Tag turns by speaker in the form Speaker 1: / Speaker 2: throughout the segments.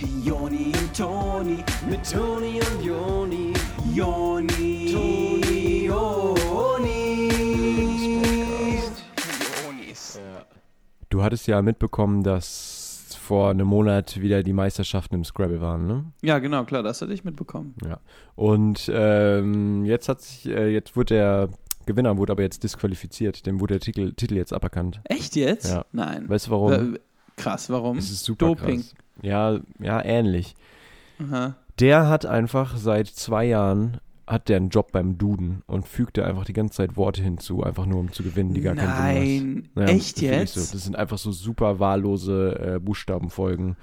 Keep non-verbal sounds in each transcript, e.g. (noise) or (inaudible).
Speaker 1: Joni und Toni, mit Toni und Joni, Joni, Toni, Jonis.
Speaker 2: Du hattest ja mitbekommen, dass vor einem Monat wieder die Meisterschaften im Scrabble waren, ne?
Speaker 3: Ja, genau, klar, das hatte ich mitbekommen.
Speaker 2: Ja. Und ähm, jetzt hat sich, äh, jetzt wurde der Gewinner wurde aber jetzt disqualifiziert, dem wurde der Titel, Titel jetzt aberkannt.
Speaker 3: Echt jetzt?
Speaker 2: Ja.
Speaker 3: Nein.
Speaker 2: Weißt du warum?
Speaker 3: Äh, krass, warum?
Speaker 2: es ist super
Speaker 3: Doping.
Speaker 2: krass. Ja, ja, ähnlich.
Speaker 3: Aha.
Speaker 2: Der hat einfach seit zwei Jahren hat der einen Job beim Duden und fügt da einfach die ganze Zeit Worte hinzu, einfach nur um zu gewinnen, die gar keinen Sinn
Speaker 3: Nein,
Speaker 2: machen. Ja,
Speaker 3: echt
Speaker 2: das
Speaker 3: jetzt?
Speaker 2: So. Das sind einfach so super wahllose äh, Buchstabenfolgen.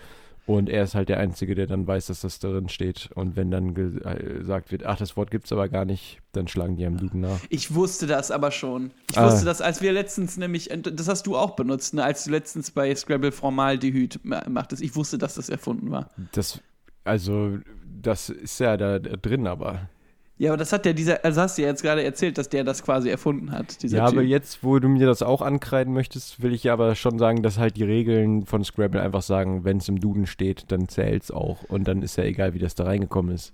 Speaker 2: Und er ist halt der Einzige, der dann weiß, dass das darin steht. Und wenn dann äh, gesagt wird, ach, das Wort gibt's aber gar nicht, dann schlagen die am Duden nach.
Speaker 3: Ich wusste das aber schon. Ich
Speaker 2: Ah.
Speaker 3: wusste das, als wir letztens nämlich, äh, das hast du auch benutzt, ne, als du letztens bei Scrabble Formaldehyd ma- machtest. Ich wusste, dass das erfunden war.
Speaker 2: Das, also, das ist ja da, da drin, aber.
Speaker 3: Ja, aber das hat der dieser, also hast du ja jetzt gerade erzählt, dass der das quasi erfunden hat, dieser
Speaker 2: Ja,
Speaker 3: Typ.
Speaker 2: aber jetzt, wo du mir das auch ankreiden möchtest, will ich ja aber schon sagen, dass halt die Regeln von Scrabble einfach sagen, wenn es im Duden steht, dann zählt's auch. Und dann ist ja egal, wie das da reingekommen ist.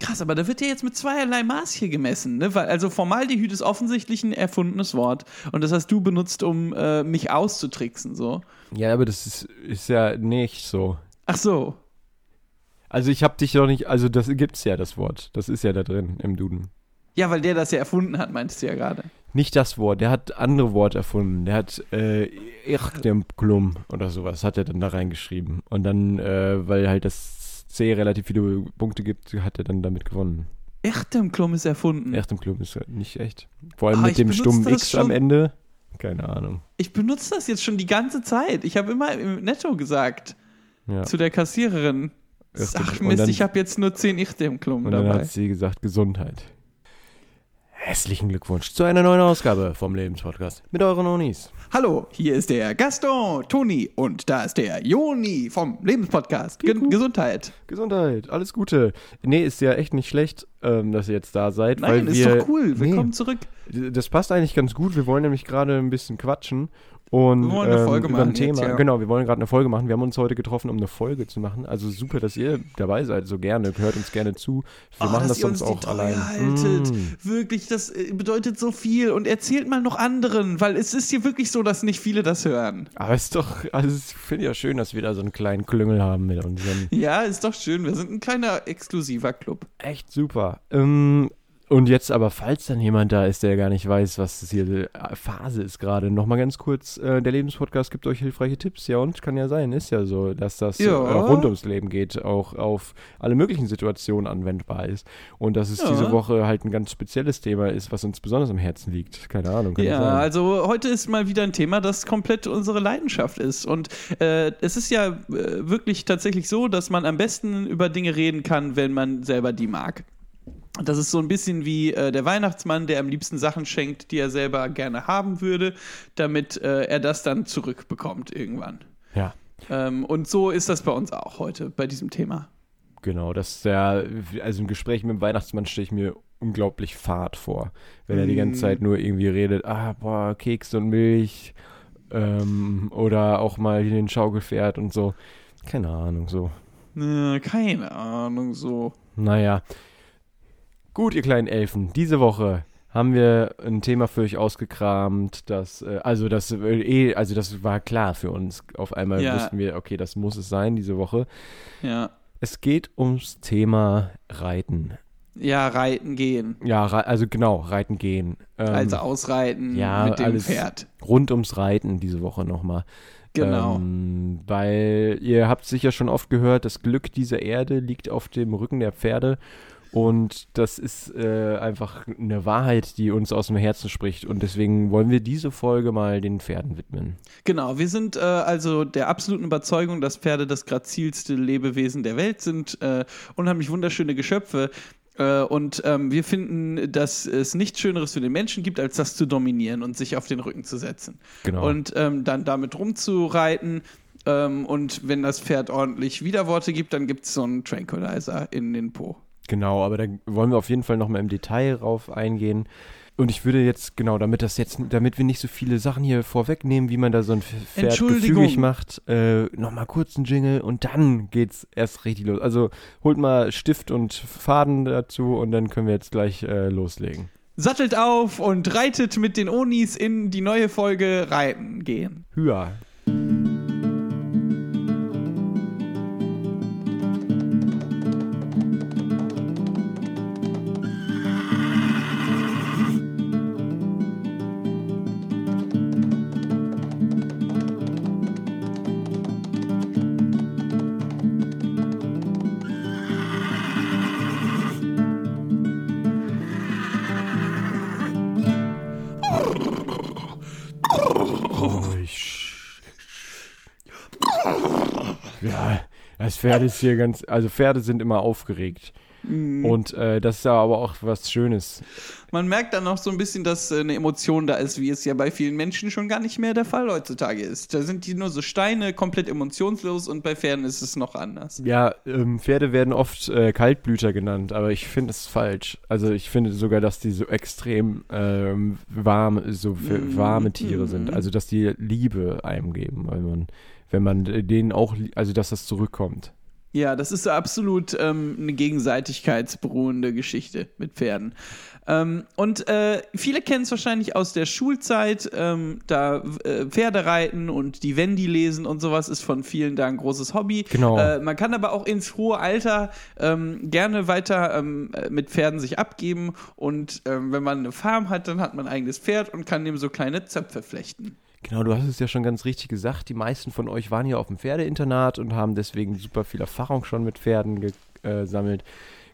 Speaker 3: Krass, aber da wird ja jetzt mit zweierlei Maß hier gemessen, ne? Weil, also Formaldehyd ist offensichtlich ein erfundenes Wort. Und das hast du benutzt, um äh, mich auszutricksen, so.
Speaker 2: Ja, aber das ist, ist ja nicht so.
Speaker 3: Ach so.
Speaker 2: Also ich habe dich doch nicht, also das gibt's ja, das Wort. Das ist ja da drin im Duden.
Speaker 3: Ja, weil der das ja erfunden hat, meintest du ja gerade.
Speaker 2: Nicht das Wort, der hat andere Worte erfunden. Der hat äh, Ichtemklum oder sowas, hat er dann da reingeschrieben. Und dann, äh, weil halt das C relativ viele Punkte gibt, hat er dann damit gewonnen.
Speaker 3: Echtemklum ist erfunden.
Speaker 2: Ichtemklum ist nicht echt. Vor allem
Speaker 3: Ah,
Speaker 2: mit dem stummen X am
Speaker 3: schon.
Speaker 2: Ende. Keine Ahnung.
Speaker 3: Ich benutze das jetzt schon die ganze Zeit. Ich habe immer im Netto gesagt
Speaker 2: Ja.
Speaker 3: zu der Kassiererin.
Speaker 2: Echtem-
Speaker 3: Ach Mist,
Speaker 2: dann-
Speaker 3: ich habe jetzt nur 10 Ichtemklum
Speaker 2: Und dann
Speaker 3: dabei.
Speaker 2: hat sie gesagt, Gesundheit. Herzlichen Glückwunsch zu einer neuen Ausgabe vom Lebenspodcast mit euren Onis.
Speaker 3: Hallo, hier ist der Gaston, Toni und da ist der Joni vom Lebenspodcast. Ge Gesundheit.
Speaker 2: Gesundheit, alles Gute. Nee, ist ja echt nicht schlecht, ähm, dass ihr jetzt da seid.
Speaker 3: Nein,
Speaker 2: weil
Speaker 3: ist
Speaker 2: wir,
Speaker 3: doch cool.
Speaker 2: Nee,
Speaker 3: Willkommen zurück.
Speaker 2: das passt eigentlich ganz gut. Wir wollen nämlich gerade ein bisschen quatschen. Und
Speaker 3: Wir wollen eine
Speaker 2: ähm,
Speaker 3: Folge
Speaker 2: über ein
Speaker 3: machen
Speaker 2: Thema.
Speaker 3: jetzt, ja.
Speaker 2: Genau, wir wollen gerade eine Folge machen. Wir haben uns heute getroffen, um eine Folge zu machen. Also super, dass ihr dabei seid. So gerne. Hört uns gerne zu. Wir
Speaker 3: Oh,
Speaker 2: machen
Speaker 3: dass
Speaker 2: das sonst auch allein.
Speaker 3: haltet.
Speaker 2: Mm.
Speaker 3: Wirklich, das äh, bedeutet so viel. Und erzählt mal noch anderen, weil es ist hier wirklich so, dass nicht viele das hören.
Speaker 2: Aber es ist doch, also ich finde ja schön, dass wir da so einen kleinen Klüngel haben mit unseren
Speaker 3: Ja, ist doch schön. Wir sind ein kleiner exklusiver Club.
Speaker 2: Echt super. Ähm, und jetzt aber, falls dann jemand da ist, der gar nicht weiß, was das hier äh, Phase ist gerade, nochmal ganz kurz, äh, der Lebenspodcast gibt euch hilfreiche Tipps, ja und? Kann ja sein, ist ja so, dass das
Speaker 3: Ja.
Speaker 2: äh, rund ums Leben geht, auch auf alle möglichen Situationen anwendbar ist. Und dass es
Speaker 3: Ja.
Speaker 2: diese Woche halt ein ganz spezielles Thema ist, was uns besonders am Herzen liegt. Keine Ahnung, kann
Speaker 3: Ja, also heute ist mal wieder ein Thema, das komplett unsere Leidenschaft ist. Und äh, es ist ja äh, wirklich tatsächlich so, dass man am besten über Dinge reden kann, wenn man selber die mag. Und Das ist so ein bisschen wie äh, der Weihnachtsmann, der am liebsten Sachen schenkt, die er selber gerne haben würde, damit äh, er das dann zurückbekommt irgendwann.
Speaker 2: Ja.
Speaker 3: Ähm, und so ist das bei uns auch heute bei diesem Thema.
Speaker 2: Genau, das ist ja, also im Gespräch mit dem Weihnachtsmann stelle ich mir unglaublich fad vor. Wenn er die ganze
Speaker 3: Mm.
Speaker 2: Zeit nur irgendwie redet, ah, boah, Keks und Milch ähm, oder auch mal hier den Schaukelpferd und so. Keine Ahnung, so.
Speaker 3: Äh, keine Ahnung, so.
Speaker 2: Naja. Gut, ihr kleinen Elfen, diese Woche haben wir ein Thema für euch ausgekramt, das, äh, also das, äh, eh, also das war klar für uns. Auf einmal
Speaker 3: Ja.
Speaker 2: wussten wir, okay, das muss es sein diese Woche.
Speaker 3: Ja.
Speaker 2: Es geht ums Thema Reiten.
Speaker 3: Ja, reiten gehen.
Speaker 2: Ja, also genau, reiten gehen. Ähm,
Speaker 3: Also ausreiten
Speaker 2: ja,
Speaker 3: mit dem Pferd.
Speaker 2: rund ums Reiten diese Woche nochmal.
Speaker 3: Genau.
Speaker 2: Ähm, weil ihr habt sicher schon oft gehört, das Glück dieser Erde liegt auf dem Rücken der Pferde. Und das ist äh, einfach eine Wahrheit, die uns aus dem Herzen spricht. Und deswegen wollen wir diese Folge mal den Pferden widmen.
Speaker 3: Genau, wir sind äh, also der absoluten Überzeugung, dass Pferde das grazilste Lebewesen der Welt sind, äh, unheimlich wunderschöne Geschöpfe. Äh, und ähm, wir finden, dass es nichts Schöneres für den Menschen gibt, als das zu dominieren und sich auf den Rücken zu setzen.
Speaker 2: Genau.
Speaker 3: Und ähm, dann damit rumzureiten. Ähm, und wenn das Pferd ordentlich Widerworte gibt, dann gibt es so einen Tranquilizer in den Po.
Speaker 2: Genau, aber da wollen wir auf jeden Fall nochmal im Detail drauf eingehen. Und ich würde jetzt, genau, damit das jetzt, damit wir nicht so viele Sachen hier vorwegnehmen, wie man da so ein Pferd gefügig macht, äh, nochmal kurz einen Jingle und dann geht's erst richtig los. Also holt mal Stift und Faden dazu und dann können wir jetzt gleich äh, loslegen.
Speaker 3: Sattelt auf und reitet mit den Onis in die neue Folge Reiten gehen.
Speaker 2: Hüa. Ja, das Pferd ist hier ganz, also Pferde sind immer aufgeregt. Und äh, das ist ja aber auch was Schönes.
Speaker 3: Man merkt dann noch so ein bisschen, dass äh, eine Emotion da ist, wie es ja bei vielen Menschen schon gar nicht mehr der Fall heutzutage ist. Da sind die nur so Steine, komplett emotionslos und bei Pferden ist es noch anders.
Speaker 2: Ja, ähm, Pferde werden oft äh, Kaltblüter genannt, aber ich finde es falsch. Also ich finde sogar, dass die so extrem ähm, warm, so
Speaker 3: Mm,
Speaker 2: warme Tiere
Speaker 3: mm.
Speaker 2: sind. Also dass die Liebe einem geben, weil man, wenn man äh, denen auch, also dass das zurückkommt.
Speaker 3: Ja, das ist so absolut ähm, eine gegenseitigkeitsberuhende Geschichte mit Pferden. Ähm, und äh, viele kennen es wahrscheinlich aus der Schulzeit, ähm, da äh, Pferde reiten und die Wendy lesen und sowas ist von vielen da ein großes Hobby.
Speaker 2: Genau.
Speaker 3: Äh, man kann aber auch ins hohe Alter ähm, gerne weiter ähm, äh, mit Pferden sich abgeben und ähm, wenn man eine Farm hat, dann hat man ein eigenes Pferd und kann dem so kleine Zöpfe flechten.
Speaker 2: Genau, du hast es ja schon ganz richtig gesagt. Die meisten von euch waren ja auf dem Pferdeinternat und haben deswegen super viel Erfahrung schon mit Pferden äh, gesammelt.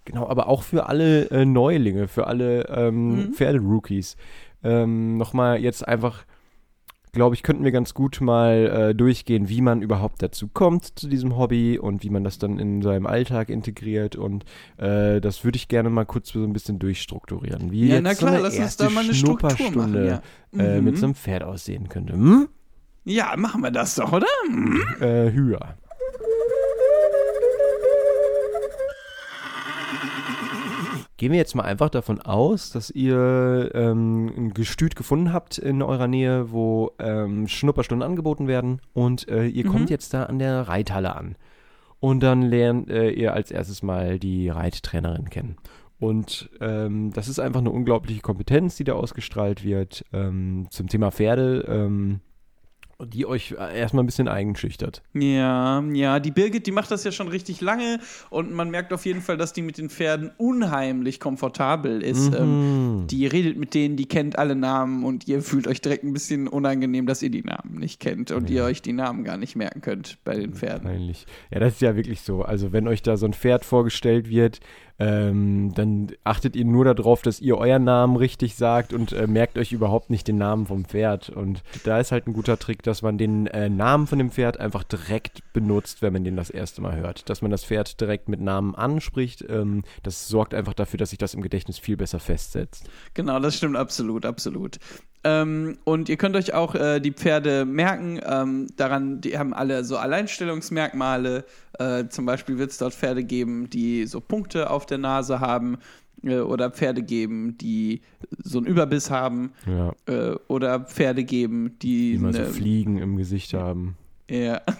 Speaker 2: Genau, aber auch für alle äh, Neulinge, für alle ähm,
Speaker 3: Mhm.
Speaker 2: Pferderookies. Ähm, Nochmal jetzt einfach, glaube ich, könnten wir ganz gut mal äh, durchgehen, wie man überhaupt dazu kommt zu diesem Hobby und wie man das dann in seinem Alltag integriert. Und äh, das würde ich gerne mal kurz so ein bisschen durchstrukturieren. Wie
Speaker 3: Ja,
Speaker 2: jetzt
Speaker 3: na
Speaker 2: so
Speaker 3: klar,
Speaker 2: eine
Speaker 3: lass uns da mal eine Struktur machen.
Speaker 2: Schnupperstunde
Speaker 3: Ja.
Speaker 2: äh, mit
Speaker 3: Mhm.
Speaker 2: so einem Pferd aussehen könnte. Hm?
Speaker 3: ja, machen wir das doch, oder? Mhm.
Speaker 2: Äh, höher. Gehen wir jetzt mal einfach davon aus, dass ihr ähm, ein Gestüt gefunden habt in eurer Nähe, wo ähm, Schnupperstunden angeboten werden und äh, ihr kommt jetzt da an der Reithalle an. Und dann lernt äh, ihr als erstes mal die Reittrainerin kennen. Und ähm, das ist einfach eine unglaubliche Kompetenz, die da ausgestrahlt wird ähm, zum Thema Pferde, ähm, die euch äh, erstmal ein bisschen einschüchtert.
Speaker 3: Ja, ja, die Birgit, die macht das ja schon richtig lange und man merkt auf jeden Fall, dass die mit den Pferden unheimlich komfortabel ist.
Speaker 2: Mhm.
Speaker 3: Ähm, die redet mit denen, die kennt alle Namen und ihr fühlt euch direkt ein bisschen unangenehm, dass ihr die Namen nicht kennt und ihr euch die Namen gar nicht merken könnt bei den Pferden.
Speaker 2: Peinlich. Ja, das ist ja wirklich so. Also wenn euch da so ein Pferd vorgestellt wird, ähm, dann achtet ihr nur darauf, dass ihr euren Namen richtig sagt und äh, merkt euch überhaupt nicht den Namen vom Pferd. Und da ist halt ein guter Trick, dass man den äh, Namen von dem Pferd einfach direkt benutzt, wenn man den das erste Mal hört. Dass man das Pferd direkt mit Namen anspricht. Ähm, das sorgt einfach dafür, dass sich das im Gedächtnis viel besser festsetzt.
Speaker 3: Genau, das stimmt absolut, absolut. Ähm, und ihr könnt euch auch äh, die Pferde merken, ähm, daran, die haben alle so Alleinstellungsmerkmale. Äh, zum Beispiel wird es dort Pferde geben, die so Punkte auf der Nase haben äh, oder Pferde geben, die so einen Überbiss haben
Speaker 2: Ja.
Speaker 3: äh, oder Pferde geben, die,
Speaker 2: Die mal so Fliegen im Gesicht haben.
Speaker 3: ja. (laughs)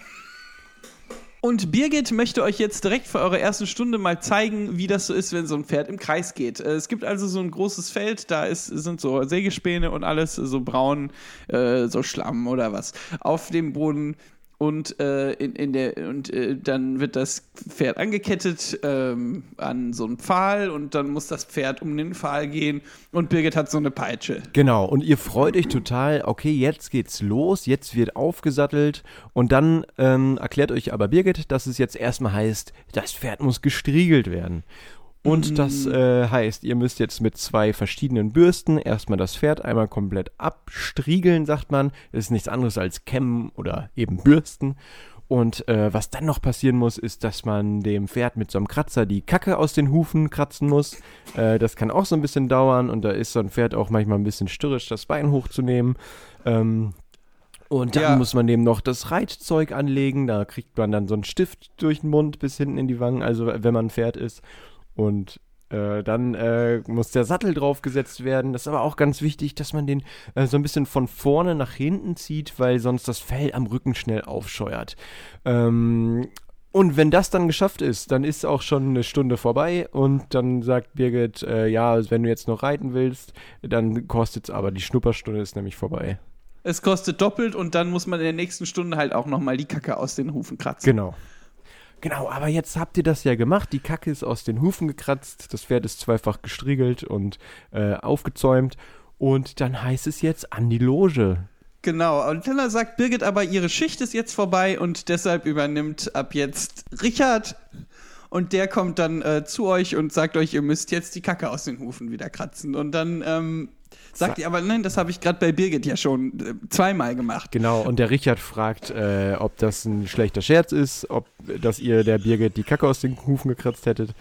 Speaker 3: Und Birgit möchte euch jetzt direkt für eure erste Stunde mal zeigen, wie das so ist, wenn so ein Pferd im Kreis geht. Äh, Es gibt also so ein großes Feld, da ist, sind so Sägespäne und alles so braun, äh, so Schlamm oder was auf dem Boden. Und, äh, in, in der, und äh, dann wird das Pferd angekettet ähm, an so einen Pfahl und dann muss das Pferd um den Pfahl gehen und Birgit hat so eine Peitsche.
Speaker 2: Genau, und ihr freut euch total, okay, jetzt geht's los, jetzt wird aufgesattelt und dann ähm, erklärt euch aber Birgit, dass es jetzt erstmal heißt, das Pferd muss gestriegelt werden. Und das äh, heißt, ihr müsst jetzt mit zwei verschiedenen Bürsten erstmal das Pferd einmal komplett abstriegeln, sagt man. Das ist nichts anderes als kämmen oder eben bürsten. Und äh, was dann noch passieren muss, ist, dass man dem Pferd mit so einem Kratzer die Kacke aus den Hufen kratzen muss. Äh, das kann auch so ein bisschen dauern und da ist so ein Pferd auch manchmal ein bisschen störrisch, das Bein hochzunehmen. Ähm, und dann
Speaker 3: Ja.
Speaker 2: muss man dem noch das Reitzeug anlegen. Da kriegt man dann so einen Stift durch den Mund bis hinten in die Wangen, also wenn man ein Pferd ist. Und Äh, dann äh, muss der Sattel draufgesetzt werden. Das ist aber auch ganz wichtig, dass man den äh, so ein bisschen von vorne nach hinten zieht, weil sonst das Fell am Rücken schnell aufscheuert. Ähm, und wenn das dann geschafft ist, dann ist auch schon eine Stunde vorbei und dann sagt Birgit, äh, ja, wenn du jetzt noch reiten willst, dann kostet es aber, die Schnupperstunde ist nämlich vorbei.
Speaker 3: Es kostet doppelt und dann muss man in der nächsten Stunde halt auch nochmal die Kacke aus den Hufen kratzen.
Speaker 2: Genau. Genau, aber jetzt habt ihr das ja gemacht. Die Kacke ist aus den Hufen gekratzt, das Pferd ist zweifach gestriegelt und äh, aufgezäumt. Und dann heißt es jetzt an die Loge.
Speaker 3: Genau, und dann sagt Birgit aber, ihre Schicht ist jetzt vorbei und deshalb übernimmt ab jetzt Richard. Und der kommt dann äh, zu euch und sagt euch, ihr müsst jetzt die Kacke aus den Hufen wieder kratzen. Und dann ähm, sagt ihr aber, nein, das habe ich gerade bei Birgit ja schon äh, zweimal gemacht.
Speaker 2: Genau, und der Richard fragt, äh, ob das ein schlechter Scherz ist, ob dass ihr der Birgit die Kacke aus den Hufen gekratzt hättet.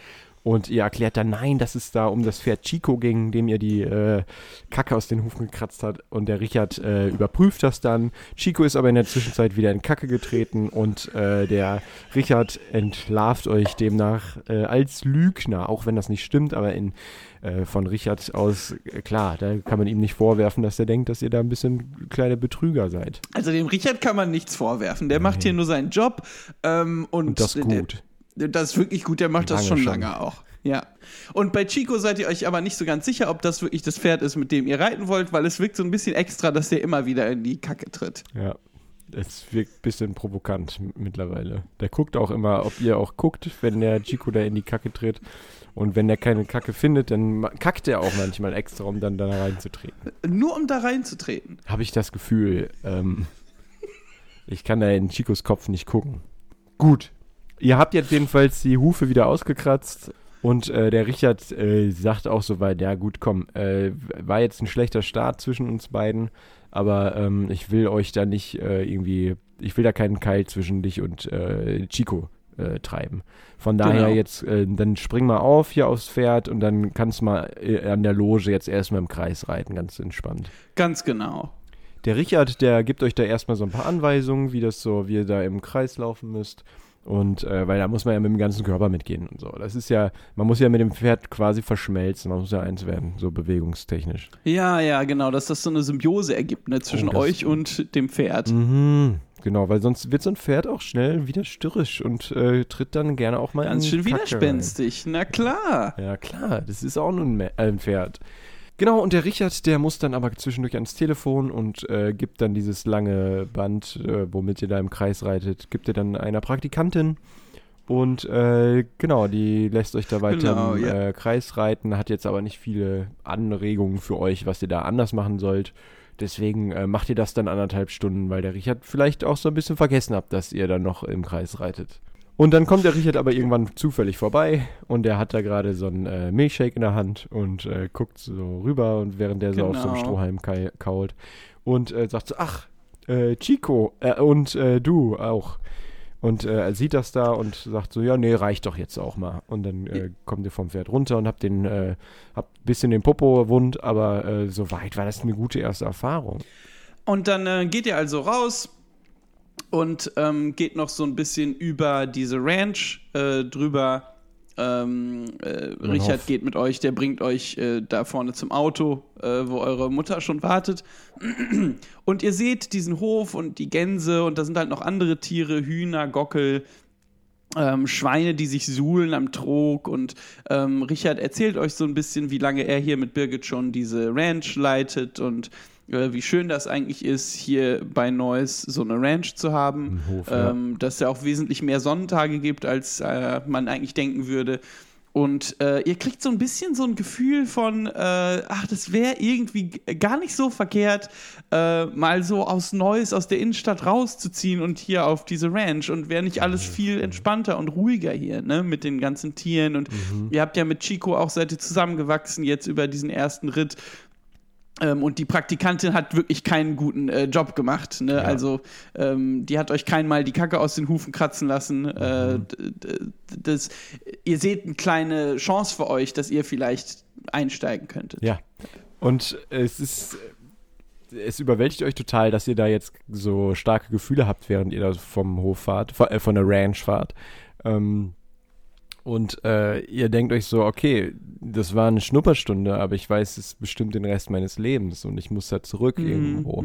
Speaker 2: Und ihr erklärt dann, nein, dass es da um das Pferd Chico ging, dem ihr die äh, Kacke aus den Hufen gekratzt hat. Und der Richard äh, überprüft das dann. Chico ist aber in der Zwischenzeit wieder in Kacke getreten und äh, der Richard entlarvt euch demnach äh, als Lügner, auch wenn das nicht stimmt, aber in, äh, von Richard aus, äh, klar, da kann man ihm nicht vorwerfen, dass er denkt, dass ihr da ein bisschen kleine Betrüger seid.
Speaker 3: Also dem Richard kann man nichts vorwerfen. Der macht hier nur seinen Job. Ähm, und,
Speaker 2: Und das
Speaker 3: der-
Speaker 2: gut.
Speaker 3: Das ist wirklich gut, der macht das
Speaker 2: Lange
Speaker 3: schon
Speaker 2: schon.
Speaker 3: lange auch. Ja. Und bei Chico seid ihr euch aber nicht so ganz sicher, ob das wirklich das Pferd ist, mit dem ihr reiten wollt, weil es wirkt so ein bisschen extra, dass der immer wieder in die Kacke tritt.
Speaker 2: Ja. Es wirkt ein bisschen provokant mittlerweile. Der guckt auch immer, ob ihr auch guckt, wenn der Chico da in die Kacke tritt. Und wenn der keine Kacke findet, dann kackt er auch manchmal extra, um dann da reinzutreten.
Speaker 3: Nur um da reinzutreten.
Speaker 2: Habe ich das Gefühl. Ähm, ich kann da in Chicos Kopf nicht gucken. Gut. Ihr habt jetzt jedenfalls die Hufe wieder ausgekratzt. Und äh, der Richard äh, sagt auch soweit, ja gut, komm, äh, war jetzt ein schlechter Start zwischen uns beiden, aber ähm, ich will euch da nicht äh, irgendwie, ich will da keinen Keil zwischen dich und äh, Chico äh, treiben. Von daher
Speaker 3: Genau.
Speaker 2: jetzt, dann spring mal auf hier aufs Pferd und dann kannst du mal an der Loge jetzt erstmal im Kreis reiten, ganz entspannt.
Speaker 3: Ganz genau.
Speaker 2: Der Richard, der gibt euch da erstmal so ein paar Anweisungen, wie das so, wie ihr da im Kreis laufen müsst. Und äh, weil da muss man ja mit dem ganzen Körper mitgehen und so. Das ist ja, man muss ja mit dem Pferd quasi verschmelzen, man muss ja eins werden, so bewegungstechnisch.
Speaker 3: Ja, ja, genau, dass das so eine Symbiose ergibt ne, zwischen
Speaker 2: Oh,
Speaker 3: euch und dem Pferd.
Speaker 2: Mhm. Genau, weil sonst wird so ein Pferd auch schnell wieder störrisch und äh, tritt dann gerne auch mal
Speaker 3: Ganz
Speaker 2: in
Speaker 3: schön
Speaker 2: Kacke
Speaker 3: widerspenstig. Na klar.
Speaker 2: Rein. Ja klar, das ist auch nur äh, ein Pferd. Genau, und der Richard, der muss dann aber zwischendurch ans Telefon und äh, gibt dann dieses lange Band, äh, womit ihr da im Kreis reitet, gibt ihr dann einer Praktikantin. Und äh, genau, die lässt euch da weiter
Speaker 3: Genau,
Speaker 2: im
Speaker 3: ja.
Speaker 2: äh, Kreis reiten, hat jetzt aber nicht viele Anregungen für euch, was ihr da anders machen sollt. Deswegen äh, macht ihr das dann anderthalb Stunden, weil der Richard vielleicht auch so ein bisschen vergessen habt, dass ihr dann noch im Kreis reitet. Und dann kommt der Richard aber irgendwann zufällig vorbei und der hat da gerade so einen äh, Milchshake in der Hand und äh, guckt so rüber und während der so auf so einem
Speaker 3: Genau.
Speaker 2: Strohhalm kai- kaut und äh, sagt so, ach, äh, Chico äh, und äh, du auch. Und er sieht das da und sagt so, ja, nee, reicht doch jetzt auch mal. Und dann kommt ihr vom Pferd runter und habt den, äh, habt ein bisschen den Popo wund, aber soweit war das eine gute erste Erfahrung.
Speaker 3: Und dann geht ihr also raus und ähm, geht noch so ein bisschen über diese Ranch äh, drüber. Ähm, äh, Richard
Speaker 2: Hof.
Speaker 3: geht mit euch, der bringt euch äh, da vorne zum Auto, äh, wo eure Mutter schon wartet. (clears throat) Und ihr seht diesen Hof und die Gänse und da sind halt noch andere Tiere, Hühner, Gockel, ähm, Schweine, die sich suhlen am Trog und ähm, Richard erzählt euch so ein bisschen, wie lange er hier mit Birgit schon diese Ranch leitet und wie schön das eigentlich ist, hier bei Neuss so eine Ranch zu haben,
Speaker 2: Hof, ja.
Speaker 3: ähm, dass es ja auch wesentlich mehr Sonnentage gibt, als äh, man eigentlich denken würde. Und äh, ihr kriegt so ein bisschen so ein Gefühl von, äh, ach, das wäre irgendwie g- gar nicht so verkehrt, äh, mal so aus Neuss, aus der Innenstadt rauszuziehen und hier auf diese Ranch. Und wäre nicht alles viel entspannter und ruhiger hier, ne, mit den ganzen Tieren. Und ihr habt ja mit Chico auch seid ihr zusammengewachsen jetzt über diesen ersten Ritt. Ähm, und die Praktikantin hat wirklich keinen guten äh, Job gemacht. Ne? Also ähm, die hat euch keinmal die Kacke aus den Hufen kratzen lassen. Äh, d- d- das, ihr seht eine kleine Chance für euch, dass ihr vielleicht einsteigen könntet.
Speaker 2: Ja. Und es ist, es überwältigt euch total, dass ihr da jetzt so starke Gefühle habt, während ihr da vom Hof fahrt, von, äh, von der Ranch fahrt. Ähm, Und äh, ihr denkt euch so, okay, das war eine Schnupperstunde, aber ich weiß es bestimmt den Rest meines Lebens und ich muss da zurück
Speaker 3: Mhm,
Speaker 2: irgendwo.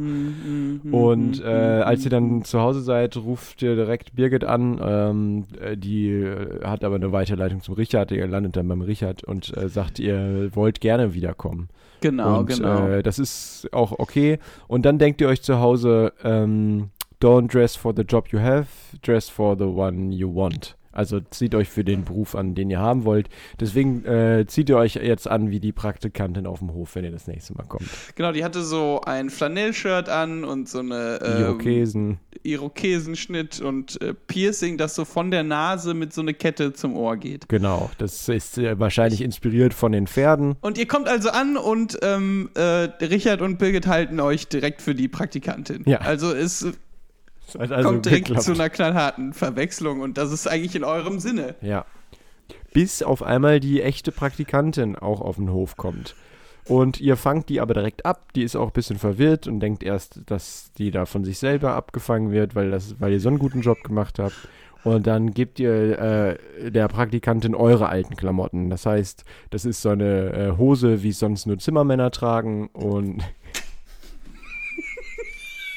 Speaker 2: Und äh, als ihr dann zu Hause seid, ruft ihr direkt Birgit an. Ähm, äh, die hat aber eine Weiterleitung zum Richard. Ihr landet dann beim Richard und äh, sagt, ihr wollt gerne wiederkommen.
Speaker 3: Genau,
Speaker 2: und
Speaker 3: genau.
Speaker 2: Äh, das ist auch okay. Und dann denkt ihr euch zu Hause, ähm, don't dress for the job you have, dress for the one you want. Also zieht euch für den Beruf an, den ihr haben wollt. Deswegen äh, zieht ihr euch jetzt an wie die Praktikantin auf dem Hof, wenn ihr das nächste Mal kommt.
Speaker 3: genau, die hatte so ein Flanellshirt an und so eine ähm,
Speaker 2: Irokesen.
Speaker 3: Irokesenschnitt und äh, Piercing, das so von der Nase mit so eine Kette zum Ohr geht.
Speaker 2: Genau, das ist äh, wahrscheinlich inspiriert von den Pferden.
Speaker 3: Und ihr kommt also an und ähm, äh, Richard und Birgit halten euch direkt für die Praktikantin.
Speaker 2: Ja.
Speaker 3: Also es
Speaker 2: Hat also
Speaker 3: kommt direkt
Speaker 2: geklappt.
Speaker 3: zu einer knallharten Verwechslung und das ist eigentlich in eurem Sinne.
Speaker 2: Ja. Bis auf einmal die echte Praktikantin auch auf den Hof kommt. Und ihr fangt die aber direkt ab. Die ist auch ein bisschen verwirrt und denkt erst, dass die da von sich selber abgefangen wird, weil, das, weil ihr so einen guten Job gemacht habt. Und dann gebt ihr äh, der Praktikantin eure alten Klamotten. Das heißt, das ist so eine äh, Hose, wie es sonst nur Zimmermänner tragen und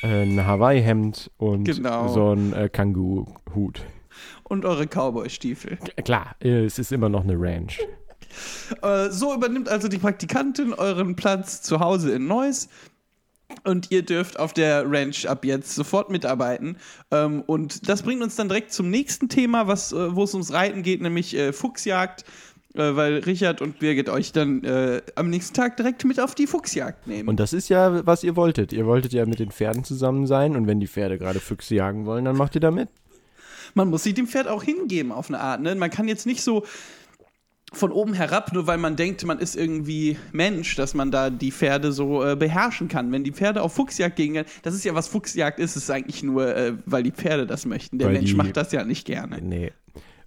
Speaker 2: ein Hawaii-Hemd und
Speaker 3: Genau.
Speaker 2: so ein äh, Kangoo-Hut.
Speaker 3: Und eure Cowboy-Stiefel.
Speaker 2: Klar, es ist immer noch eine Ranch.
Speaker 3: Äh, so übernimmt also die Praktikantin euren Platz zu Hause in Neuss. Und ihr dürft auf der Ranch ab jetzt sofort mitarbeiten. Ähm, und das bringt uns dann direkt zum nächsten Thema, was, äh, wo es ums Reiten geht, nämlich äh, Fuchsjagd. Äh, weil Richard und Birgit euch dann äh, am nächsten Tag direkt mit auf die Fuchsjagd nehmen.
Speaker 2: Und das ist ja, was ihr wolltet. Ihr wolltet ja mit den Pferden zusammen sein und wenn die Pferde gerade Füchse jagen wollen, dann macht ihr da mit.
Speaker 3: man muss sie dem Pferd auch hingeben auf eine Art. Ne? Man kann jetzt nicht so von oben herab, nur weil man denkt, man ist irgendwie Mensch, dass man da die Pferde so äh, beherrschen kann. Wenn die Pferde auf Fuchsjagd gehen, das ist ja was Fuchsjagd ist, ist eigentlich nur, äh, weil die Pferde das möchten. Der
Speaker 2: Weil
Speaker 3: Mensch
Speaker 2: die-
Speaker 3: macht das ja nicht gerne.
Speaker 2: Nee.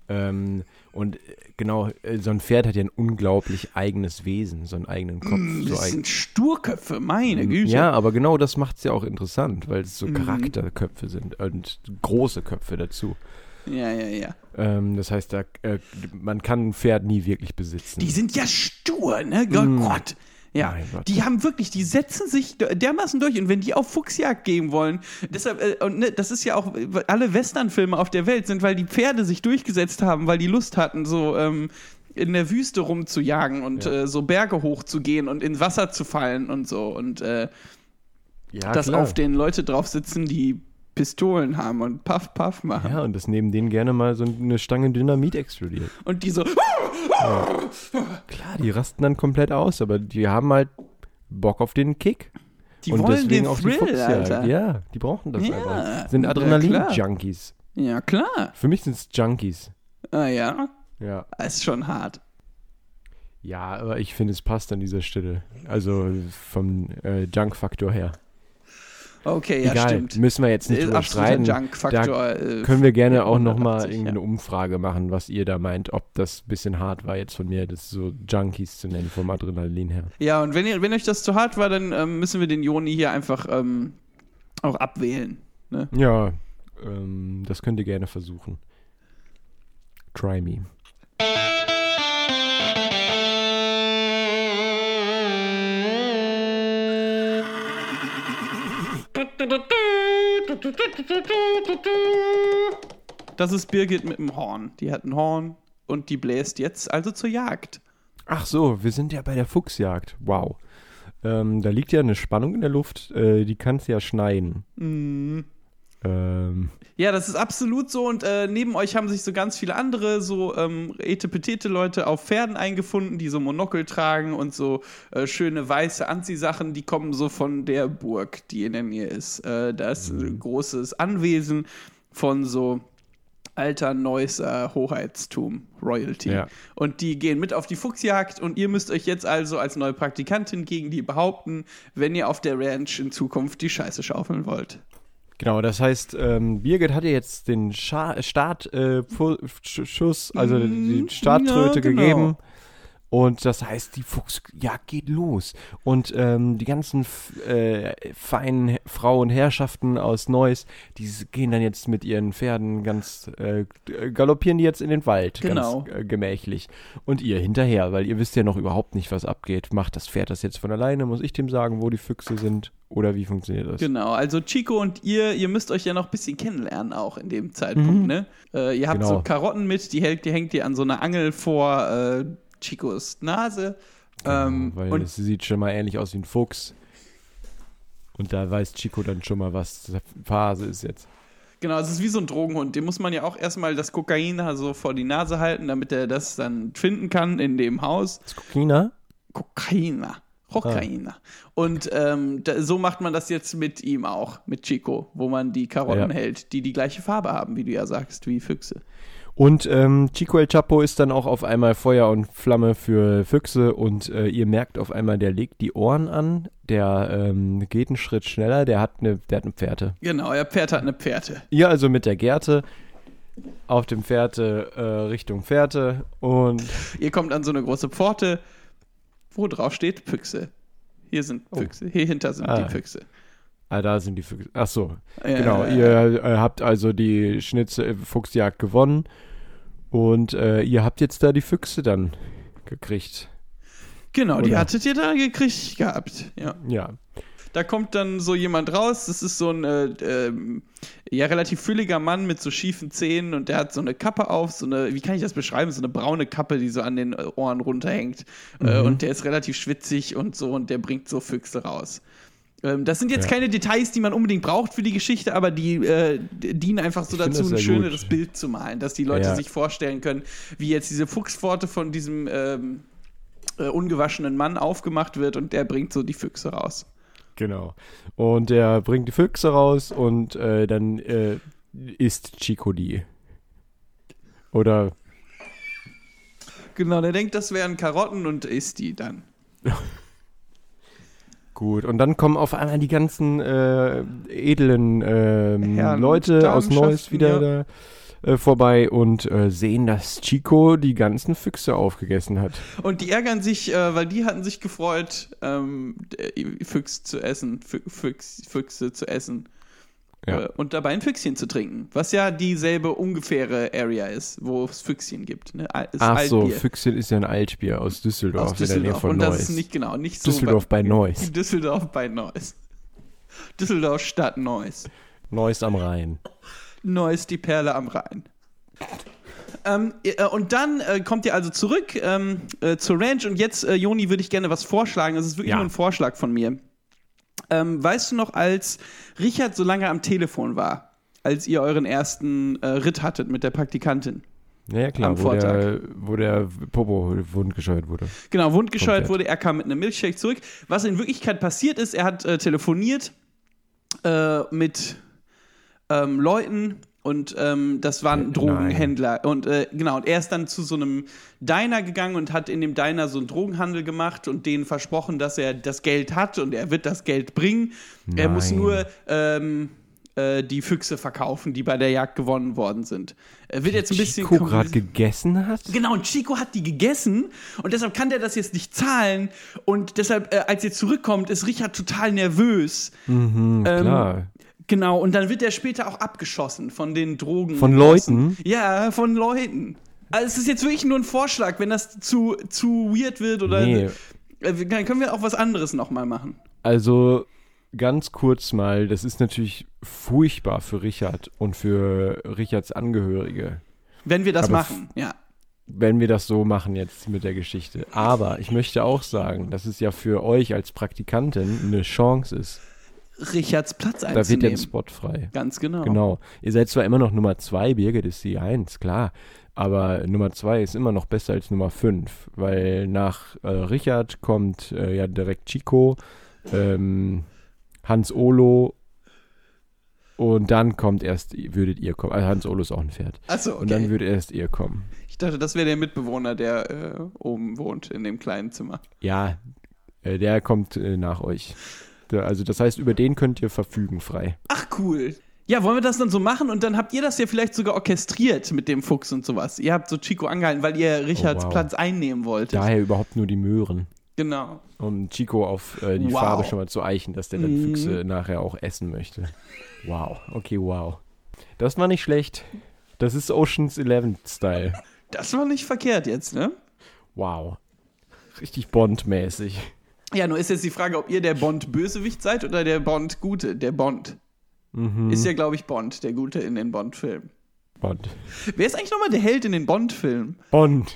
Speaker 2: Ähm, und äh, genau, äh, so ein Pferd hat ja ein unglaublich eigenes Wesen, so einen eigenen Kopf. so
Speaker 3: Das
Speaker 2: eigen-
Speaker 3: sind Sturköpfe, meine Güte.
Speaker 2: ja, aber genau das macht es ja auch interessant, weil es so
Speaker 3: Mhm.
Speaker 2: Charakterköpfe sind und große Köpfe dazu.
Speaker 3: ja, ja. ja.
Speaker 2: Ähm, das heißt, da, äh, man kann ein Pferd nie wirklich besitzen.
Speaker 3: Die sind ja stur, ne? Gott, Gott. Ja, die haben wirklich, die setzen sich dermaßen durch und wenn die auf Fuchsjagd gehen wollen, deshalb, äh, und ne, das ist ja auch, alle Westernfilme auf der Welt sind, weil die Pferde sich durchgesetzt haben, weil die Lust hatten, so ähm, in der Wüste rumzujagen und
Speaker 2: Ja.
Speaker 3: äh, so Berge hochzugehen und ins Wasser zu fallen und so und äh,
Speaker 2: ja,
Speaker 3: dass
Speaker 2: klar.
Speaker 3: auf den Leute drauf sitzen, die Pistolen haben und Puff Puff machen.
Speaker 2: Ja, und das neben denen gerne mal so eine Stange Dynamit explodiert.
Speaker 3: Und die so,
Speaker 2: Klar, die rasten dann komplett aus, aber die haben halt Bock auf den Kick.
Speaker 3: die
Speaker 2: und
Speaker 3: wollen
Speaker 2: deswegen
Speaker 3: den
Speaker 2: auch die
Speaker 3: Thrill,
Speaker 2: Fuchsjagd.
Speaker 3: Alter.
Speaker 2: Ja, die brauchen das
Speaker 3: Ja,
Speaker 2: einfach. Sind
Speaker 3: ja,
Speaker 2: Adrenalin-Junkies.
Speaker 3: Ja, klar.
Speaker 2: Für mich sind es Junkies.
Speaker 3: Ah ja,
Speaker 2: Ja.
Speaker 3: ist schon hart.
Speaker 2: Ja, aber ich finde, es passt an dieser Stelle. Also vom äh, Junk-Faktor her.
Speaker 3: Okay, ja,
Speaker 2: Egal,
Speaker 3: stimmt.
Speaker 2: müssen wir jetzt nicht
Speaker 3: Äh,
Speaker 2: streiten.
Speaker 3: Junk-Faktor. äh,
Speaker 2: Können wir gerne auch nochmal
Speaker 3: 180,
Speaker 2: irgendwie eine Umfrage machen, was ihr da meint, ob das ein bisschen hart war jetzt von mir, das so Junkies zu nennen, vom Adrenalin her.
Speaker 3: Ja, und wenn, ihr, wenn euch das zu hart war, dann ähm, müssen wir den Joni hier einfach ähm, auch abwählen. Ne?
Speaker 2: Ja, ähm, das könnt ihr gerne versuchen. Try me.
Speaker 3: Das ist Birgit mit dem Horn. Die hat ein Horn und die bläst jetzt also zur Jagd.
Speaker 2: Ach so, wir sind ja bei der Fuchsjagd. Wow. Ähm, da liegt ja eine Spannung in der Luft, äh, die kannst ja schneiden.
Speaker 3: Mhm.
Speaker 2: Ähm,
Speaker 3: Ja, das ist absolut so. Und äh, neben euch haben sich so ganz viele andere, so ähm, etepetete Leute auf Pferden eingefunden, die so Monokel tragen und so äh, schöne weiße Anziehsachen. Die kommen so von der Burg, die in der Nähe ist. Äh, da ist ein großes Anwesen von so alter Neusser Hoheitstum, Royalty.
Speaker 2: Ja.
Speaker 3: Und die gehen mit auf die Fuchsjagd und ihr müsst euch jetzt also als neue Praktikantin gegen die behaupten, wenn ihr auf der Ranch in Zukunft die Scheiße schaufeln wollt.
Speaker 2: Genau, das heißt, ähm, Birgit hat ja jetzt den Scha Startschuss, äh, also die Starttröte
Speaker 3: ja, genau.
Speaker 2: gegeben. Und das heißt, die Fuchsjagd geht los. Und ähm, die ganzen äh, feinen Frauen, Herrschaften aus Neuss, die gehen dann jetzt mit ihren Pferden ganz, äh, galoppieren die jetzt in den Wald.
Speaker 3: Genau.
Speaker 2: Ganz äh, gemächlich. Und ihr hinterher, weil ihr wisst ja noch überhaupt nicht, was abgeht. Macht das Pferd das jetzt von alleine? Muss ich dem sagen, wo die Füchse sind? Oder wie funktioniert das?
Speaker 3: Genau, also Chico und ihr, ihr müsst euch ja noch ein bisschen kennenlernen auch in dem Zeitpunkt, ne? Äh, ihr habt
Speaker 2: Genau.
Speaker 3: so Karotten mit, die, hält, die hängt ihr an so einer Angel vor äh, Chicos Nase. Ähm,
Speaker 2: Weil
Speaker 3: und
Speaker 2: es sieht schon mal ähnlich aus wie ein Fuchs. Und da weiß Chico dann schon mal, was Phase ist jetzt.
Speaker 3: genau, es ist wie so ein Drogenhund. Dem muss man ja auch erstmal das Kokain da so vor die Nase halten, damit er das dann finden kann in dem Haus.
Speaker 2: Das Kokina?
Speaker 3: Kokaina. Kokaina. Und ähm, da, so macht man das jetzt mit ihm auch, mit Chico, wo man die Karotten
Speaker 2: Ja.
Speaker 3: hält, die die gleiche Farbe haben, wie du ja sagst, wie Füchse.
Speaker 2: Und ähm, Chico El Chapo ist dann auch auf einmal Feuer und Flamme für Füchse und äh, ihr merkt auf einmal, der legt die Ohren an, der ähm, geht einen Schritt schneller, der hat eine, der hat eine Pferde.
Speaker 3: Genau, er Pferd hat eine Pferde.
Speaker 2: Ihr also mit der Gerte auf dem Pferde äh, Richtung Fährte und
Speaker 3: Ihr kommt an so eine große Pforte, wo drauf steht Füchse. Hier sind Füchse, hier hinter sind
Speaker 2: Ah.
Speaker 3: die Füchse.
Speaker 2: Ah, da sind die Füchse. Ach so,
Speaker 3: Ja,
Speaker 2: genau.
Speaker 3: ja,
Speaker 2: Ihr äh, habt also die Schnitze äh, Fuchsjagd gewonnen und äh, ihr habt jetzt da die Füchse dann gekriegt.
Speaker 3: Genau, die
Speaker 2: Oder?
Speaker 3: hattet ihr da gekriegt gehabt. Ja.
Speaker 2: Ja.
Speaker 3: Da kommt dann so jemand raus, das ist so ein äh, ähm, ja, relativ fülliger Mann mit so schiefen Zähnen und der hat so eine Kappe auf, so eine, wie kann ich das beschreiben, so eine braune Kappe, die so an den äh, Ohren runterhängt. Äh,
Speaker 2: Mhm.
Speaker 3: und der ist relativ schwitzig und so und der bringt so Füchse raus. Ähm, das sind jetzt
Speaker 2: Ja.
Speaker 3: keine Details, die man unbedingt braucht für die Geschichte, aber die äh, dienen einfach so
Speaker 2: Ich
Speaker 3: dazu, ein schöneres
Speaker 2: gut.
Speaker 3: Bild zu malen, dass die Leute
Speaker 2: Ja.
Speaker 3: sich vorstellen können, wie jetzt diese Fuchspforte von diesem ähm, äh, ungewaschenen Mann aufgemacht wird und der bringt so die Füchse raus.
Speaker 2: Genau. Und der bringt die Füchse raus und äh, dann äh, isst Chico die. Oder
Speaker 3: Genau, der denkt, das wären Karotten und isst die dann. (laughs)
Speaker 2: gut. Und dann kommen auf einmal die ganzen äh, edlen
Speaker 3: Herren-
Speaker 2: Leute aus Neuss wieder da äh, vorbei und äh, sehen, dass Chico die ganzen Füchse aufgegessen hat.
Speaker 3: Und die ärgern sich, äh, weil die hatten sich gefreut, ähm, Füchs zu essen, Fü- Füchs, Füchse zu essen.
Speaker 2: Ja.
Speaker 3: Äh, und dabei ein Füchschen zu trinken. Was ja dieselbe ungefähre Area ist, wo es Füchschen gibt. Ne? Ist
Speaker 2: Ach so,
Speaker 3: Altbier
Speaker 2: Füchschen ist ja ein Altbier aus Düsseldorf,
Speaker 3: aus
Speaker 2: in der Nähe
Speaker 3: Düsseldorf.
Speaker 2: von
Speaker 3: Und
Speaker 2: Neuss.
Speaker 3: das ist nicht genau, nicht so.
Speaker 2: Düsseldorf bei Neuss. (laughs)
Speaker 3: Düsseldorf bei Neuss. Düsseldorf Stadt Neuss.
Speaker 2: Neuss am Rhein.
Speaker 3: Neuss, die Perle am Rhein. Ähm, äh, und dann äh, kommt ihr also zurück ähm, äh, zur Ranch und jetzt, äh, Joni, würde ich gerne was vorschlagen. Das ist wirklich
Speaker 2: Ja.
Speaker 3: nur ein Vorschlag von mir. Ähm, weißt du noch, als Richard so lange am Telefon war, als ihr euren ersten äh, Ritt hattet mit der Praktikantin?
Speaker 2: Naja, klar,
Speaker 3: Am
Speaker 2: wo
Speaker 3: Vortag.
Speaker 2: der, wo der Popo wundgescheuert wurde.
Speaker 3: Genau, wundgescheuert wurde, er kam mit einem Milchshake zurück. Was in Wirklichkeit passiert ist, er hat äh, telefoniert äh, mit ähm, Leuten und ähm, das waren Drogenhändler. Und äh, genau, und er ist dann zu so einem Diner gegangen und hat in dem Diner so einen Drogenhandel gemacht und denen versprochen, dass er das Geld hat und er wird das Geld bringen. Er muss
Speaker 2: Nein.
Speaker 3: nur ähm, äh, die Füchse verkaufen, die bei der Jagd gewonnen worden sind. Er wird jetzt ein bisschen
Speaker 2: Chico gerade gegessen hat?
Speaker 3: Genau, und Chico hat die gegessen und deshalb kann der das jetzt nicht zahlen. Und deshalb, äh, als ihr zurückkommt, ist Richard total nervös.
Speaker 2: Mhm,
Speaker 3: Ähm,
Speaker 2: klar.
Speaker 3: Genau, und dann wird er später auch abgeschossen von den Drogen.
Speaker 2: Von Leuten?
Speaker 3: Ja, von Leuten. Also es ist jetzt wirklich nur ein Vorschlag, wenn das zu, zu weird wird oder
Speaker 2: Nee.
Speaker 3: äh, dann können wir auch was anderes nochmal machen.
Speaker 2: Also ganz kurz mal, das ist natürlich furchtbar für Richard und für Richards Angehörige,
Speaker 3: Wenn wir das
Speaker 2: Aber
Speaker 3: machen, ja.
Speaker 2: wenn wir das so machen jetzt mit der Geschichte. Aber ich möchte auch sagen, dass es ja für euch als Praktikantin eine Chance ist.
Speaker 3: Richards Platz
Speaker 2: Da wird ja ein
Speaker 3: einzunehmen.
Speaker 2: Spot frei.
Speaker 3: Ganz genau.
Speaker 2: Genau. Ihr seid zwar immer noch Nummer 2, Birgit ist die 1, klar. Aber Nummer 2 ist immer noch besser als Nummer 5, weil nach äh, Richard kommt äh, ja direkt Chico, ähm, Hans Olo und dann kommt erst, würdet ihr kommen. Also Hans Olo ist auch ein Pferd.
Speaker 3: Achso, okay.
Speaker 2: Und dann würde erst ihr kommen.
Speaker 3: ich dachte, das wäre der Mitbewohner, der äh, oben wohnt, in dem kleinen Zimmer.
Speaker 2: Ja, äh, der kommt äh, nach euch. Da, also das heißt, über den könnt ihr verfügen frei.
Speaker 3: Ach cool. Ja, wollen wir das dann so machen? Und dann habt ihr das ja vielleicht sogar orchestriert mit dem Fuchs und sowas. Ihr habt so Chico angehalten, weil ihr Richards
Speaker 2: Oh, wow.
Speaker 3: Platz einnehmen wolltet.
Speaker 2: Daher überhaupt nur die Möhren.
Speaker 3: Genau.
Speaker 2: Um Chico auf äh, die
Speaker 3: Wow.
Speaker 2: Farbe schon mal zu eichen, dass der dann
Speaker 3: Mhm.
Speaker 2: Füchse nachher auch essen möchte. Wow, okay, wow. Das war nicht schlecht. Das ist Oceans 11 Style.
Speaker 3: Das war nicht verkehrt jetzt, ne?
Speaker 2: Wow. Richtig Bond-mäßig.
Speaker 3: Ja, nur ist jetzt die Frage, ob ihr der Bond-Bösewicht seid oder der Bond-Gute. Der Bond.
Speaker 2: Mhm.
Speaker 3: Ist ja, glaube ich, Bond, der Gute in den Bond-Filmen.
Speaker 2: Bond.
Speaker 3: Wer ist eigentlich nochmal der Held in den Bond-Filmen?
Speaker 2: Bond.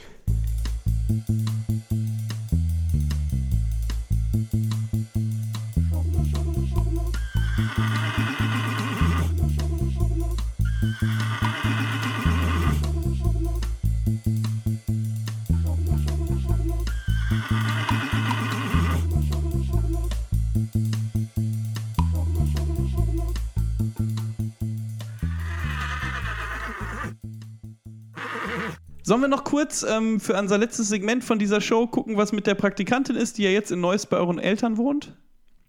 Speaker 3: Sollen wir noch kurz ähm, für unser letztes Segment von dieser Show gucken, was mit der Praktikantin ist, die ja jetzt in Neuss bei euren Eltern wohnt?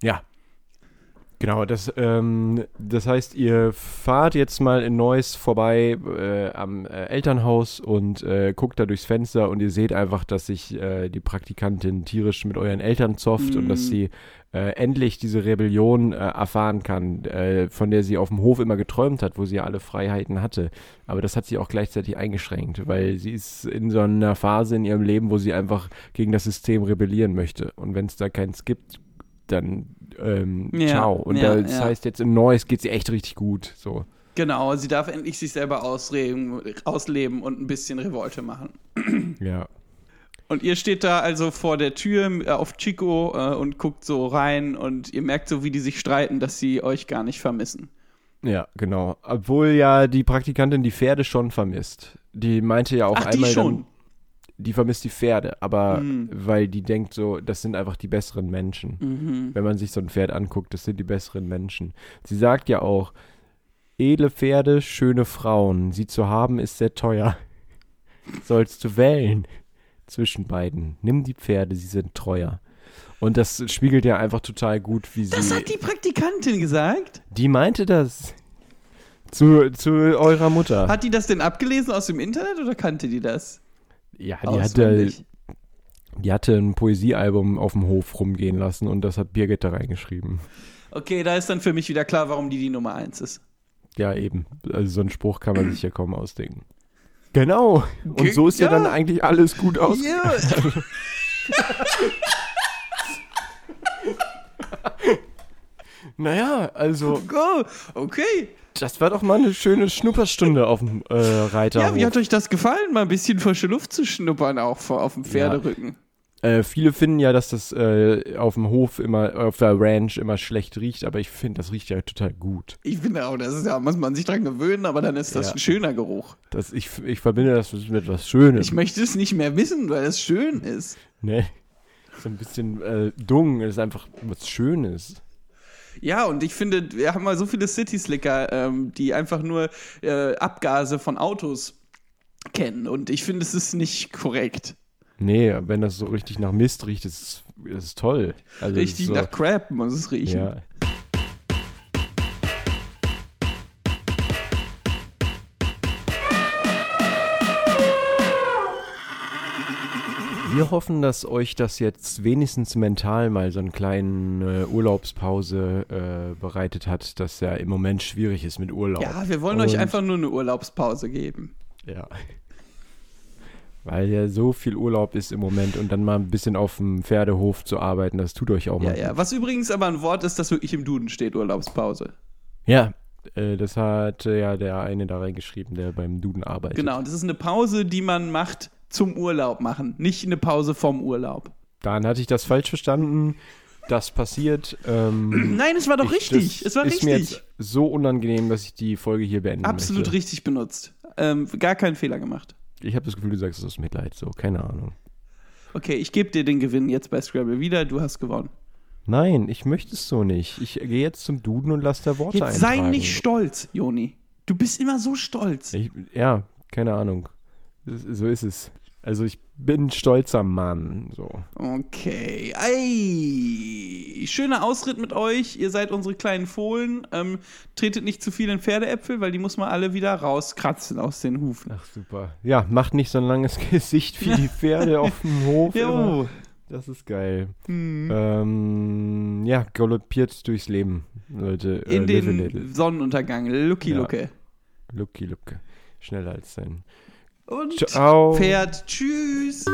Speaker 2: Ja. Genau, das, ähm, das heißt, ihr fahrt jetzt mal in Neuss vorbei äh, am äh, Elternhaus und äh, guckt da durchs Fenster und ihr seht einfach, dass sich äh, die Praktikantin tierisch mit euren Eltern zofft und dass
Speaker 3: Mhm.
Speaker 2: sie äh, endlich diese Rebellion äh, erfahren kann, äh, von der sie auf dem Hof immer geträumt hat, wo sie ja alle Freiheiten hatte. Aber das hat sie auch gleichzeitig eingeschränkt, weil sie ist in so einer Phase in ihrem Leben, wo sie einfach gegen das System rebellieren möchte. Und wenn es da keins gibt, dann ähm,
Speaker 3: Ja,
Speaker 2: ciao. Und
Speaker 3: ja,
Speaker 2: da, das
Speaker 3: ja.
Speaker 2: heißt, jetzt in Neuss geht sie echt richtig gut. So.
Speaker 3: Genau, sie darf endlich sich selber ausreden, ausleben und ein bisschen Revolte machen. (clears throat)
Speaker 2: Ja.
Speaker 3: Und ihr steht da also vor der Tür äh, auf Chico äh, und guckt so rein und ihr merkt so, wie die sich streiten, dass sie euch gar nicht vermissen.
Speaker 2: Ja, genau. Obwohl ja die Praktikantin die Pferde schon vermisst. Die meinte ja auch
Speaker 3: Ach, die
Speaker 2: einmal
Speaker 3: schon?
Speaker 2: dann, die vermisst die Pferde, aber
Speaker 3: Hm.
Speaker 2: weil die denkt so, das sind einfach die besseren Menschen.
Speaker 3: Mhm.
Speaker 2: Wenn man sich so ein Pferd anguckt, das sind die besseren Menschen. Sie sagt ja auch, edle Pferde, schöne Frauen, sie zu haben ist sehr teuer. (laughs) Sollst du wählen zwischen beiden. Nimm die Pferde, sie sind treuer. Und das spiegelt ja einfach total gut, wie sie.
Speaker 3: Das hat die Praktikantin gesagt.
Speaker 2: Die meinte das. Zu, zu eurer Mutter.
Speaker 3: Hat die das denn abgelesen aus dem Internet oder kannte die das?
Speaker 2: Ja, die hatte, die hatte ein Poesiealbum auf dem Hof rumgehen lassen und das hat Birgit da reingeschrieben.
Speaker 3: Okay, da ist dann für mich wieder klar, warum die die Nummer eins ist.
Speaker 2: Ja, eben. Also so einen Spruch kann man sich ja kaum ausdenken. Genau. Und
Speaker 3: Ge-
Speaker 2: so ist ja,
Speaker 3: ja.
Speaker 2: dann eigentlich alles gut aus.
Speaker 3: Ja. (laughs) (laughs)
Speaker 2: Naja, also
Speaker 3: Oh, okay.
Speaker 2: Das war doch mal eine schöne Schnupperstunde auf dem äh, Reiterhof.
Speaker 3: Ja, wie hat euch das gefallen, mal ein bisschen frische Luft zu schnuppern, auch vor, auf dem Pferderücken?
Speaker 2: Äh, viele finden ja, dass das äh, auf dem Hof immer, auf der Ranch immer schlecht riecht, aber ich finde, das riecht ja total gut.
Speaker 3: Ich finde auch, das ist ja, muss man sich dran gewöhnen, aber dann ist das
Speaker 2: Ja.
Speaker 3: ein schöner Geruch.
Speaker 2: Das, ich, ich verbinde das mit was Schönem.
Speaker 3: Ich möchte es nicht mehr wissen, weil es schön ist.
Speaker 2: ne? So ein bisschen äh, dung, ist einfach was Schönes.
Speaker 3: Ja, und ich finde, wir haben mal so viele City-Slicker, ähm, die einfach nur äh, Abgase von Autos kennen. Und ich finde, es ist nicht korrekt.
Speaker 2: Nee, wenn das so richtig nach Mist riecht, ist es toll. Also
Speaker 3: Richtig
Speaker 2: so,
Speaker 3: nach Crap muss es riechen.
Speaker 2: Ja. Wir hoffen, dass euch das jetzt wenigstens mental mal so eine kleine äh, Urlaubspause äh, bereitet hat, dass ja im Moment schwierig ist mit Urlaub.
Speaker 3: Ja, wir wollen euch
Speaker 2: Und-
Speaker 3: einfach nur eine Urlaubspause geben.
Speaker 2: Ja. (laughs) Weil ja so viel Urlaub ist im Moment und dann mal ein bisschen auf dem Pferdehof zu arbeiten, das tut euch auch
Speaker 3: Ja,
Speaker 2: mal.
Speaker 3: ja. Was übrigens aber ein Wort ist, das wirklich im Duden steht, Urlaubspause.
Speaker 2: Ja, äh, das hat äh, ja der eine da reingeschrieben, der beim Duden arbeitet.
Speaker 3: Genau, das ist eine Pause, die man macht zum Urlaub machen, nicht eine Pause vom Urlaub.
Speaker 2: Dann hatte ich das falsch verstanden. Das passiert. Ähm, (clears throat)
Speaker 3: Nein, es war doch
Speaker 2: ich,
Speaker 3: richtig. Es war
Speaker 2: ist mir
Speaker 3: richtig.
Speaker 2: jetzt so unangenehm, dass ich die Folge hier beenden
Speaker 3: Absolut
Speaker 2: möchte.
Speaker 3: richtig benutzt. Ähm, gar keinen Fehler gemacht.
Speaker 2: Ich habe das Gefühl, du sagst es aus Mitleid. So, keine Ahnung.
Speaker 3: Okay, ich gebe dir den Gewinn jetzt bei Scrabble wieder. Du hast gewonnen.
Speaker 2: Nein, ich möchte es so nicht. Ich gehe jetzt zum Duden und lasse da Worte
Speaker 3: Jetzt sei nicht stolz, Joni. Du bist immer so stolz.
Speaker 2: Ich, ja, keine Ahnung. So ist es. Also ich bin stolzer Mann. So.
Speaker 3: Okay. Ei. Schöner Ausritt mit euch. Ihr seid unsere kleinen Fohlen. Ähm, tretet nicht zu viel in Pferdeäpfel, weil die muss man alle wieder rauskratzen aus den Hufen.
Speaker 2: Ach super. Ja, macht nicht so ein langes (laughs) Gesicht wie die Pferde auf dem Hof.
Speaker 3: Jo.
Speaker 2: Das ist geil.
Speaker 3: Hm.
Speaker 2: Ähm, ja, galoppiert durchs Leben, Leute. Äh,
Speaker 3: In
Speaker 2: a
Speaker 3: den
Speaker 2: little.
Speaker 3: Sonnenuntergang. Lucky
Speaker 2: Ja.
Speaker 3: Lucke.
Speaker 2: Lucky Lucke. Schneller als sein.
Speaker 3: Und
Speaker 2: Ciao.
Speaker 3: Pferd. Tschüss.